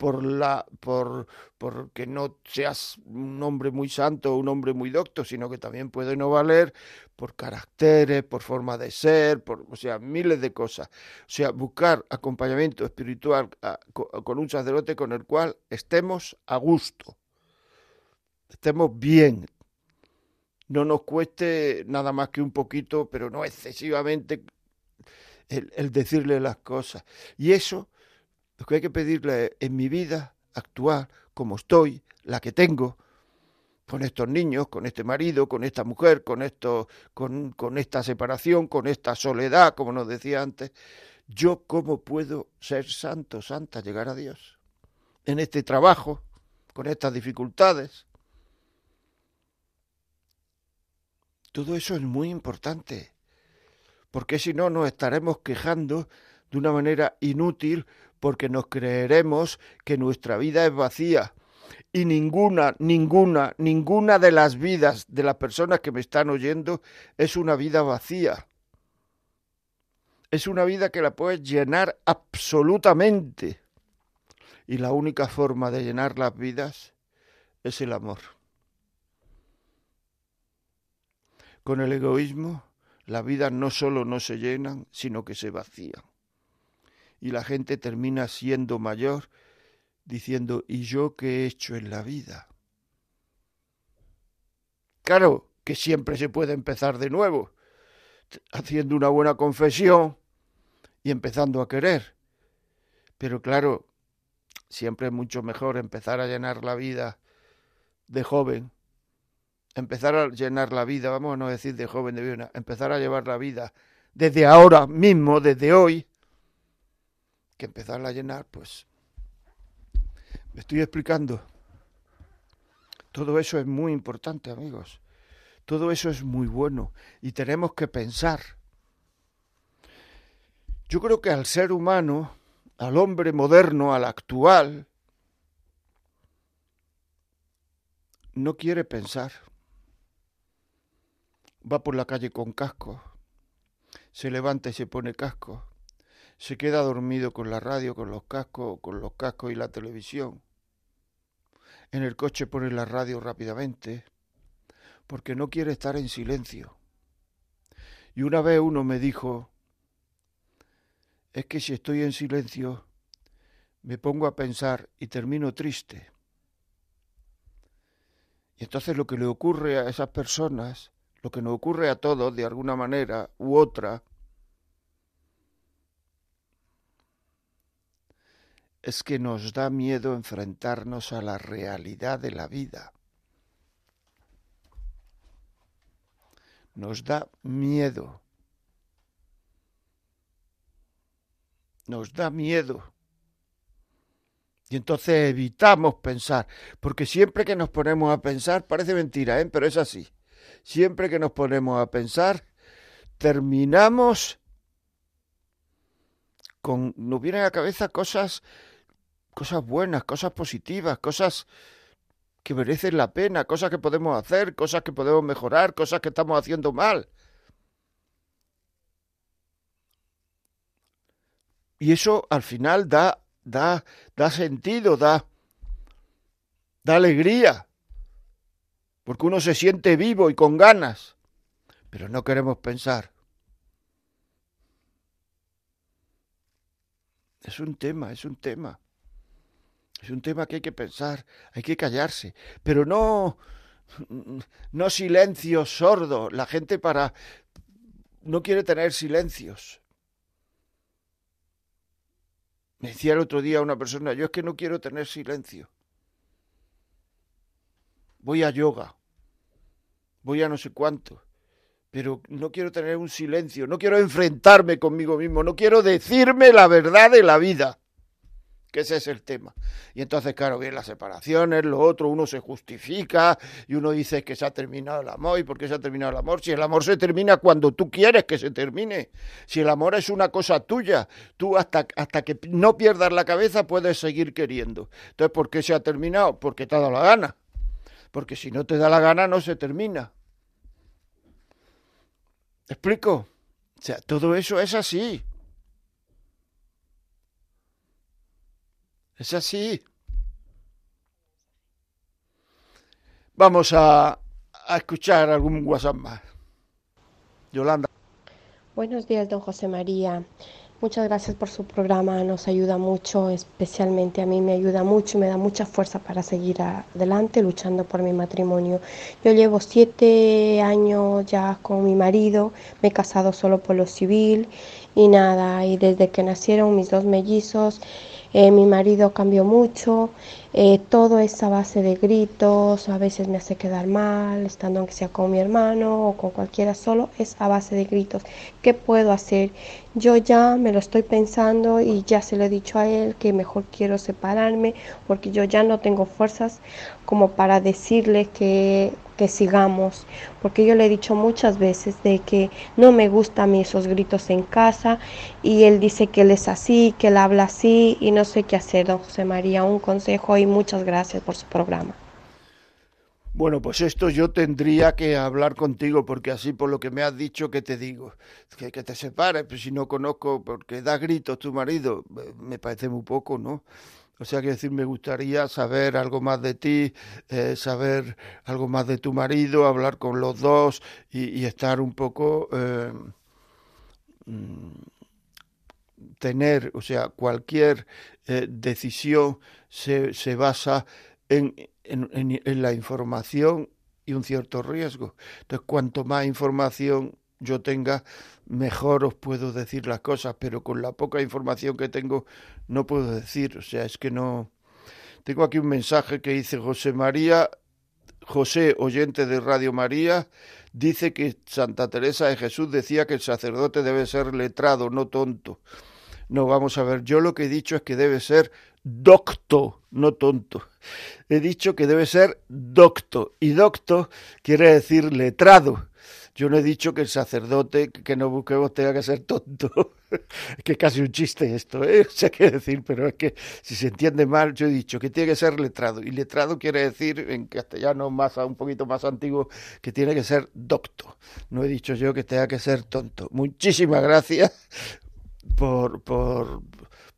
por la por porque no seas un hombre muy santo o un hombre muy docto, sino que también puede no valer por caracteres, por forma de ser, por o sea, miles de cosas. O sea, buscar acompañamiento espiritual con un sacerdote con el cual estemos a gusto. Estemos bien. no nos cueste nada más que un poquito, pero no excesivamente, el decirle las cosas. Y eso, lo que hay que pedirle en mi vida actual, como estoy, la que tengo, con estos niños, con este marido, con esta mujer, con esto, con, con esta separación, con esta soledad, como nos decía antes, yo cómo puedo ser santo, santa, llegar a Dios en este trabajo, con estas dificultades. Todo eso es muy importante, porque si no nos estaremos quejando de una manera inútil porque nos creeremos que nuestra vida es vacía. Y ninguna, ninguna, ninguna de las vidas de las personas que me están oyendo es una vida vacía. Es una vida que la puedes llenar absolutamente. Y la única forma de llenar las vidas es el amor. Con el egoísmo, las vidas no solo no se llenan, sino que se vacían. Y la gente termina siendo mayor diciendo, ¿y yo qué he hecho en la vida? Claro que siempre se puede empezar de nuevo, haciendo una buena confesión y empezando a querer. Pero claro, siempre es mucho mejor empezar a llenar la vida de joven, empezar a llenar la vida, vamos a no decir de joven, de vieja, empezar a llevar la vida desde ahora mismo, desde hoy, que empezarla a llenar, pues me estoy explicando. Todo eso es muy importante, amigos. Todo eso es muy bueno y tenemos que pensar. Yo creo que al ser humano, al hombre moderno, al actual, no quiere pensar. Va por la calle con casco, se levanta y se pone casco, se queda dormido con la radio, con los cascos, con los cascos y la televisión. En el coche pone la radio rápidamente, porque no quiere estar en silencio. Y una vez uno me dijo, es que si estoy en silencio, me pongo a pensar y termino triste. Y entonces lo que le ocurre a esas personas, lo que nos ocurre a todos de alguna manera u otra, es que nos da miedo enfrentarnos a la realidad de la vida. Nos da miedo. Nos da miedo. Y entonces evitamos pensar, porque siempre que nos ponemos a pensar, parece mentira, ¿eh? pero es así. Siempre que nos ponemos a pensar, terminamos con, nos vienen a la cabeza cosas cosas buenas, cosas positivas, cosas que merecen la pena, cosas que podemos hacer, cosas que podemos mejorar, cosas que estamos haciendo mal. Y eso al final da, da, da sentido, da, da alegría, porque uno se siente vivo y con ganas, pero no queremos pensar. Es un tema, es un tema. Es un tema que hay que pensar, hay que callarse, pero no no silencio sordo. La gente para no quiere tener silencios. Me decía el otro día una persona, yo es que no quiero tener silencio. Voy a yoga, voy a no sé cuánto, pero no quiero tener un silencio, no quiero enfrentarme conmigo mismo, no quiero decirme la verdad de la vida que ese es el tema. Y entonces, claro, vienen las separaciones, lo otro, uno se justifica y uno dice que se ha terminado el amor. ¿Y por qué se ha terminado el amor? Si el amor se termina cuando tú quieres que se termine. Si el amor es una cosa tuya, tú hasta, hasta que no pierdas la cabeza puedes seguir queriendo. Entonces, ¿por qué se ha terminado? Porque te ha dado la gana. Porque si no te da la gana, no se termina. ¿Explico? O sea, todo eso es así. Es así. Vamos a, a escuchar algún WhatsApp más. Yolanda. Buenos días, don José María. Muchas gracias por su programa, nos ayuda mucho, especialmente a mí me ayuda mucho y me da mucha fuerza para seguir adelante luchando por mi matrimonio. Yo llevo siete años ya con mi marido, me he casado solo por lo civil y nada, y desde que nacieron mis dos mellizos, eh, mi marido cambió mucho, eh, todo es a base de gritos, a veces me hace quedar mal, estando aunque sea con mi hermano o con cualquiera solo, es a base de gritos. ¿Qué puedo hacer? Yo ya me lo estoy pensando y ya se lo he dicho a él que mejor quiero separarme porque yo ya no tengo fuerzas como para decirle que, que sigamos, porque yo le he dicho muchas veces de que no me gustan a mí esos gritos en casa y él dice que él es así, que él habla así y no sé qué hacer, don José María, un consejo y muchas gracias por su programa. Bueno, pues esto yo tendría que hablar contigo, porque así por lo que me has dicho, que te digo? Que, que te separes, pues si no conozco, porque da gritos tu marido, me parece muy poco, ¿no? O sea, que decir, me gustaría saber algo más de ti, eh, saber algo más de tu marido, hablar con los dos y, estar un poco... Eh, tener, o sea, cualquier eh, decisión se, se basa en, en, en, la información y un cierto riesgo. Entonces, cuanto más información yo tenga, mejor os puedo decir las cosas, pero con la poca información que tengo no puedo decir, o sea, es que no... Tengo aquí un mensaje que dice José María, José, oyente de Radio María, dice que Santa Teresa de Jesús decía que el sacerdote debe ser letrado, no tonto. No, vamos a ver, yo lo que he dicho es que debe ser docto, no tonto. He dicho que debe ser docto, y docto quiere decir letrado. Yo no he dicho que el sacerdote que no busquemos tenga que ser tonto. es que es casi un chiste esto, ¿eh? No sé qué decir, pero es que si se entiende mal, yo he dicho que tiene que ser letrado. Y letrado quiere decir, en castellano más un poquito más antiguo, que tiene que ser docto. No he dicho yo que tenga que ser tonto. Muchísimas gracias por, por,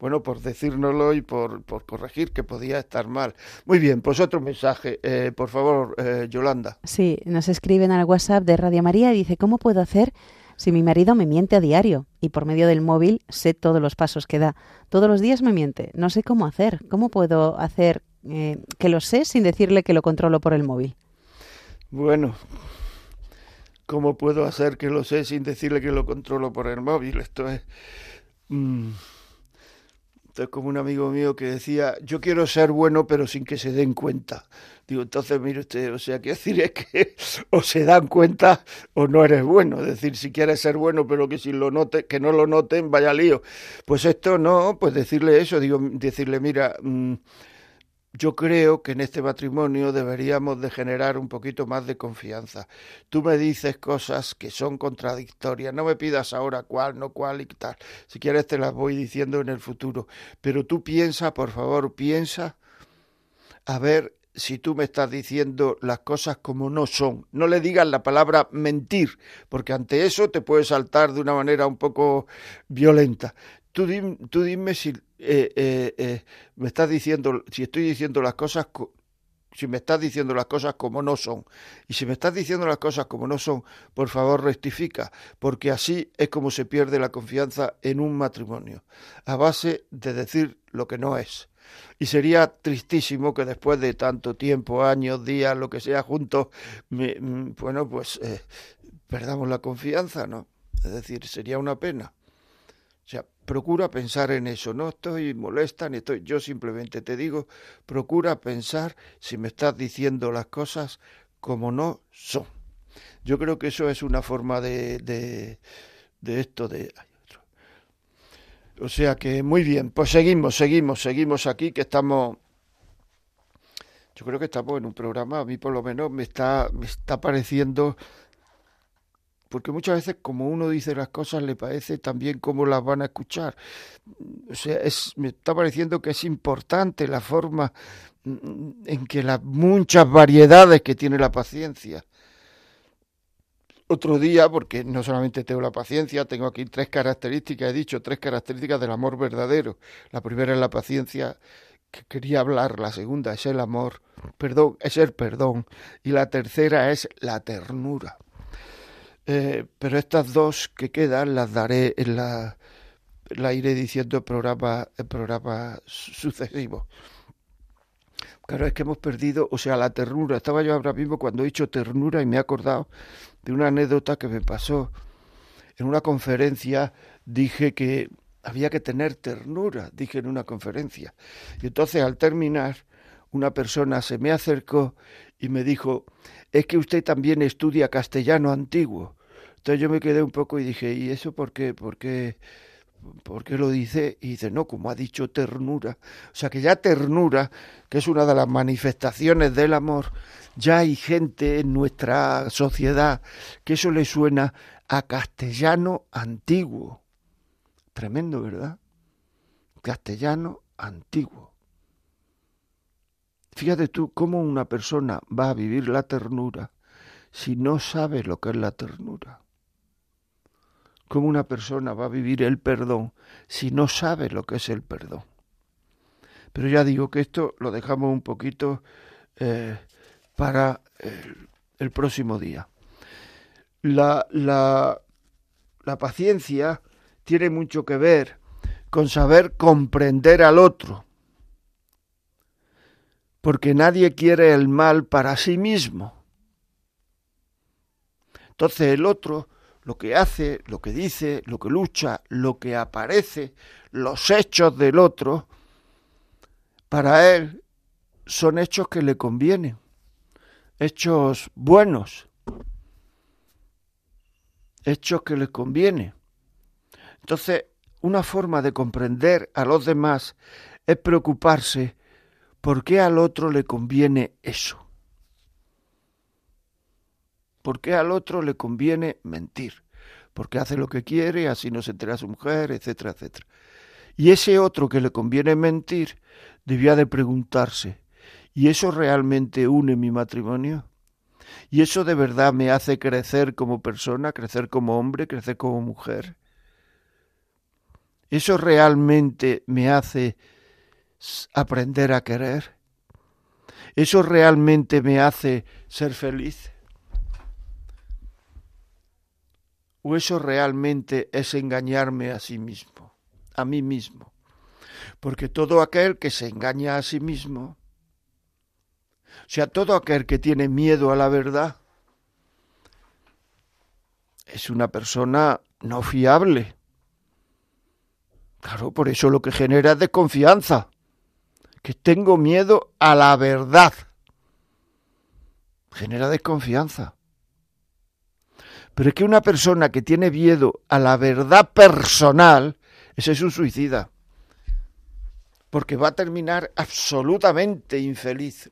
bueno, por decírnoslo y por, por, corregir que podía estar mal. Muy bien, pues otro mensaje, eh, por favor, eh, Yolanda. Sí, nos escriben al WhatsApp de Radio María y dice, ¿cómo puedo hacer si mi marido me miente a diario y por medio del móvil sé todos los pasos que da? Todos los días me miente, no sé cómo hacer. ¿Cómo puedo hacer eh, que lo sé sin decirle que lo controlo por el móvil? Bueno, ¿cómo puedo hacer que lo sé sin decirle que lo controlo por el móvil? Esto es... Mm, entonces, como un amigo mío que decía, yo quiero ser bueno, pero sin que se den cuenta. Digo, entonces, mire usted, o sea, quiero decir es que o se dan cuenta o no eres bueno. Es decir, si quieres ser bueno, pero que si lo note, que no lo noten, vaya lío. Pues esto no, pues decirle eso, digo, decirle, mira, mmm, yo creo que en este matrimonio deberíamos de generar un poquito más de confianza. Tú me dices cosas que son contradictorias, no me pidas ahora cuál, no cuál y tal. Si quieres te las voy diciendo en el futuro. Pero tú piensa, por favor, piensa a ver si tú me estás diciendo las cosas como no son. No le digas la palabra mentir, porque ante eso te puedes saltar de una manera un poco violenta. Tú, tú dime si eh, eh, eh, me estás diciendo, si estoy diciendo las cosas, si me estás diciendo las cosas como no son, y si me estás diciendo las cosas como no son, por favor rectifica, porque así es como se pierde la confianza en un matrimonio, a base de decir lo que no es. Y sería tristísimo que después de tanto tiempo, años, días, lo que sea, juntos, me, bueno, pues eh, perdamos la confianza, ¿no? Es decir, sería una pena. Procura pensar en eso. No estoy molesta ni estoy. Yo simplemente te digo, procura pensar si me estás diciendo las cosas como no son. Yo creo que eso es una forma de, de, de esto de. O sea que muy bien, pues seguimos, seguimos, seguimos aquí, que estamos. Yo creo que estamos en un programa, a mí por lo menos me está, me está pareciendo porque muchas veces como uno dice las cosas le parece también cómo las van a escuchar. O sea, es, me está pareciendo que es importante la forma en que las muchas variedades que tiene la paciencia. Otro día, porque no solamente tengo la paciencia, tengo aquí tres características, he dicho tres características del amor verdadero. La primera es la paciencia, que quería hablar, la segunda es el amor, perdón, es el perdón, y la tercera es la ternura. Eh, pero estas dos que quedan las daré en la, la iré diciendo en programas en programa sucesivos. Claro, es que hemos perdido, o sea, la ternura. Estaba yo ahora mismo cuando he dicho ternura y me he acordado de una anécdota que me pasó. En una conferencia dije que había que tener ternura, dije en una conferencia. Y entonces al terminar, una persona se me acercó y me dijo, es que usted también estudia castellano antiguo. Entonces yo me quedé un poco y dije, ¿y eso por qué? ¿Por qué? ¿Por qué lo dice? Y dice, no, como ha dicho ternura. O sea que ya ternura, que es una de las manifestaciones del amor, ya hay gente en nuestra sociedad que eso le suena a castellano antiguo. Tremendo, ¿verdad? Castellano antiguo. Fíjate tú cómo una persona va a vivir la ternura si no sabe lo que es la ternura. ¿Cómo una persona va a vivir el perdón si no sabe lo que es el perdón? Pero ya digo que esto lo dejamos un poquito eh, para el, próximo día. La, la paciencia tiene mucho que ver con saber comprender al otro, porque nadie quiere el mal para sí mismo. Entonces el otro lo que hace, lo que dice, lo que lucha, lo que aparece, los hechos del otro, para él son hechos que le convienen, hechos buenos, hechos que le convienen. Entonces, una forma de comprender a los demás es preocuparse por qué al otro le conviene eso. ¿Por qué al otro le conviene mentir? Porque hace lo que quiere, así no se entera su mujer, etcétera, etcétera. Y ese otro que le conviene mentir debía de preguntarse, ¿y eso realmente une mi matrimonio? ¿Y eso de verdad me hace crecer como persona, crecer como hombre, crecer como mujer? ¿Eso realmente me hace aprender a querer? ¿Eso realmente me hace ser feliz? ¿O eso realmente es engañarme a sí mismo, a mí mismo? Porque todo aquel que se engaña a sí mismo, o sea, todo aquel que tiene miedo a la verdad, es una persona no fiable. Claro, por eso lo que genera es desconfianza, que tengo miedo a la verdad. Genera desconfianza. Pero es que una persona que tiene miedo a la verdad personal, ese es un suicida. Porque va a terminar absolutamente infeliz.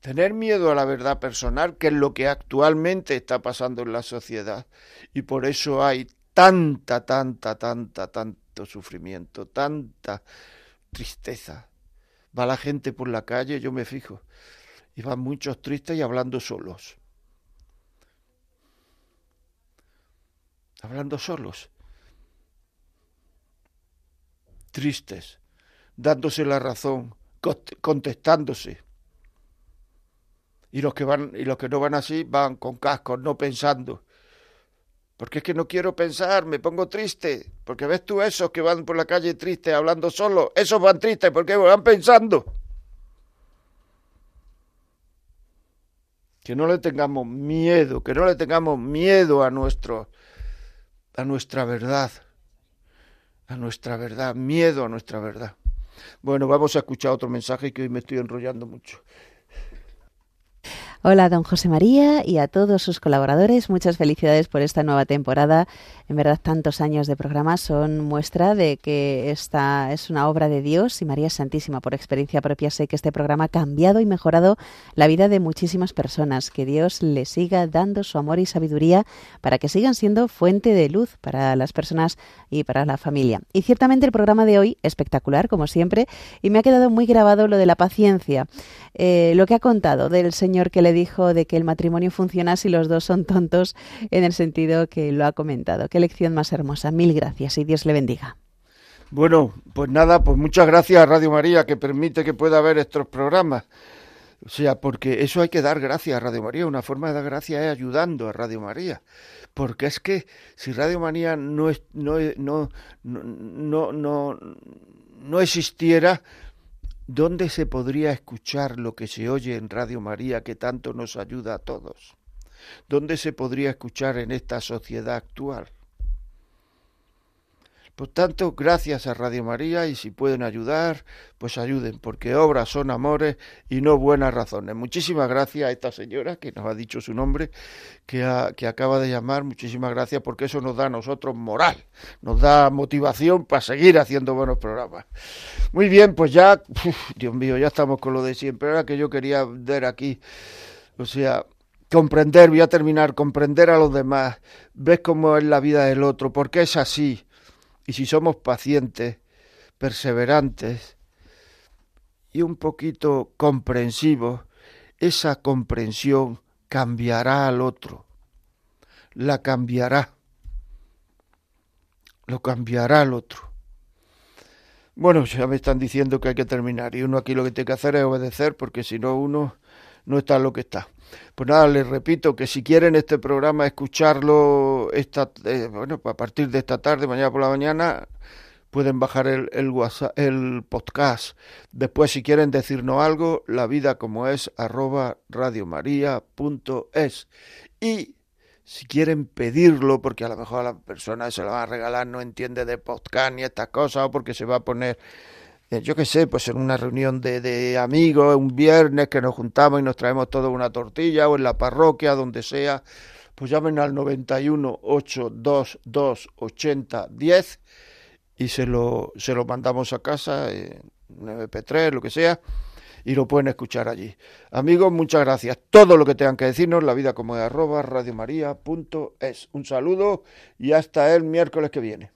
Tener miedo a la verdad personal, que es lo que actualmente está pasando en la sociedad. Y por eso hay tanta, tanta, tanta, tanto sufrimiento, tanta tristeza. Va la gente por la calle, yo me fijo, y van muchos tristes y hablando solos. hablando solos, tristes, dándose la razón, contestándose. Y los que van y los que no van así van con cascos, no pensando. Porque es que no quiero pensar, me pongo triste. Porque ves tú esos que van por la calle tristes, hablando solo, esos van tristes porque van pensando. Que no le tengamos miedo, que no le tengamos miedo a nuestros a nuestra verdad, a nuestra verdad, miedo a nuestra verdad. Bueno, vamos a escuchar otro mensaje que hoy me estoy enrollando mucho. Hola, don José María y a todos sus colaboradores. Muchas felicidades por esta nueva temporada. En verdad, tantos años de programa son muestra de que esta es una obra de Dios y María Santísima. Por experiencia propia sé que este programa ha cambiado y mejorado la vida de muchísimas personas. Que Dios le siga dando su amor y sabiduría para que sigan siendo fuente de luz para las personas y para la familia. Y ciertamente el programa de hoy, espectacular, como siempre, y me ha quedado muy grabado lo de la paciencia. Eh, lo que ha contado del Señor que le dijo de que el matrimonio funciona si los dos son tontos, en el sentido que lo ha comentado. Qué lección más hermosa. Mil gracias y Dios le bendiga. Bueno, pues nada, pues muchas gracias a Radio María que permite que pueda haber estos programas. O sea, porque eso hay que dar gracias a Radio María. Una forma de dar gracias es ayudando a Radio María. Porque es que si Radio María no, no, no, no, no existiera, ¿dónde se podría escuchar lo que se oye en Radio María que tanto nos ayuda a todos? ¿Dónde se podría escuchar en esta sociedad actual? Por tanto, gracias a Radio María y si pueden ayudar, pues ayuden, porque obras son amores y no buenas razones. Muchísimas gracias a esta señora que nos ha dicho su nombre, que, que acaba de llamar. Muchísimas gracias porque eso nos da a nosotros moral, nos da motivación para seguir haciendo buenos programas. Muy bien, pues ya, Dios mío, ya estamos con lo de siempre. Ahora que yo quería ver aquí, o sea, comprender, voy a terminar, comprender a los demás, ves cómo es la vida del otro, porque es así y si somos pacientes, perseverantes y un poquito comprensivos, esa comprensión cambiará al otro, la cambiará, lo cambiará al otro. Bueno, ya me están diciendo que hay que terminar y uno aquí lo que tiene que hacer es obedecer porque si no uno no está lo que está. Pues nada, les repito que si quieren este programa escucharlo esta, eh, bueno, a partir de esta tarde, mañana por la mañana, pueden bajar el, el, WhatsApp, el podcast. Después, si quieren decirnos algo, la vida como es, arroba radiomaria.es. Y si quieren pedirlo, porque a lo mejor a la persona se lo va a regalar, no entiende de podcast ni estas cosas, o porque se va a poner yo qué sé, pues en una reunión de, de, amigos, un viernes que nos juntamos y nos traemos toda una tortilla, o en la parroquia, donde sea, pues llamen al 91 822 80 10 y se lo, se lo mandamos a casa, en MP3, lo que sea, y lo pueden escuchar allí. Amigos, muchas gracias. Todo lo que tengan que decirnos, la vida como es arroba radiomaria.es. Un saludo y hasta el miércoles que viene.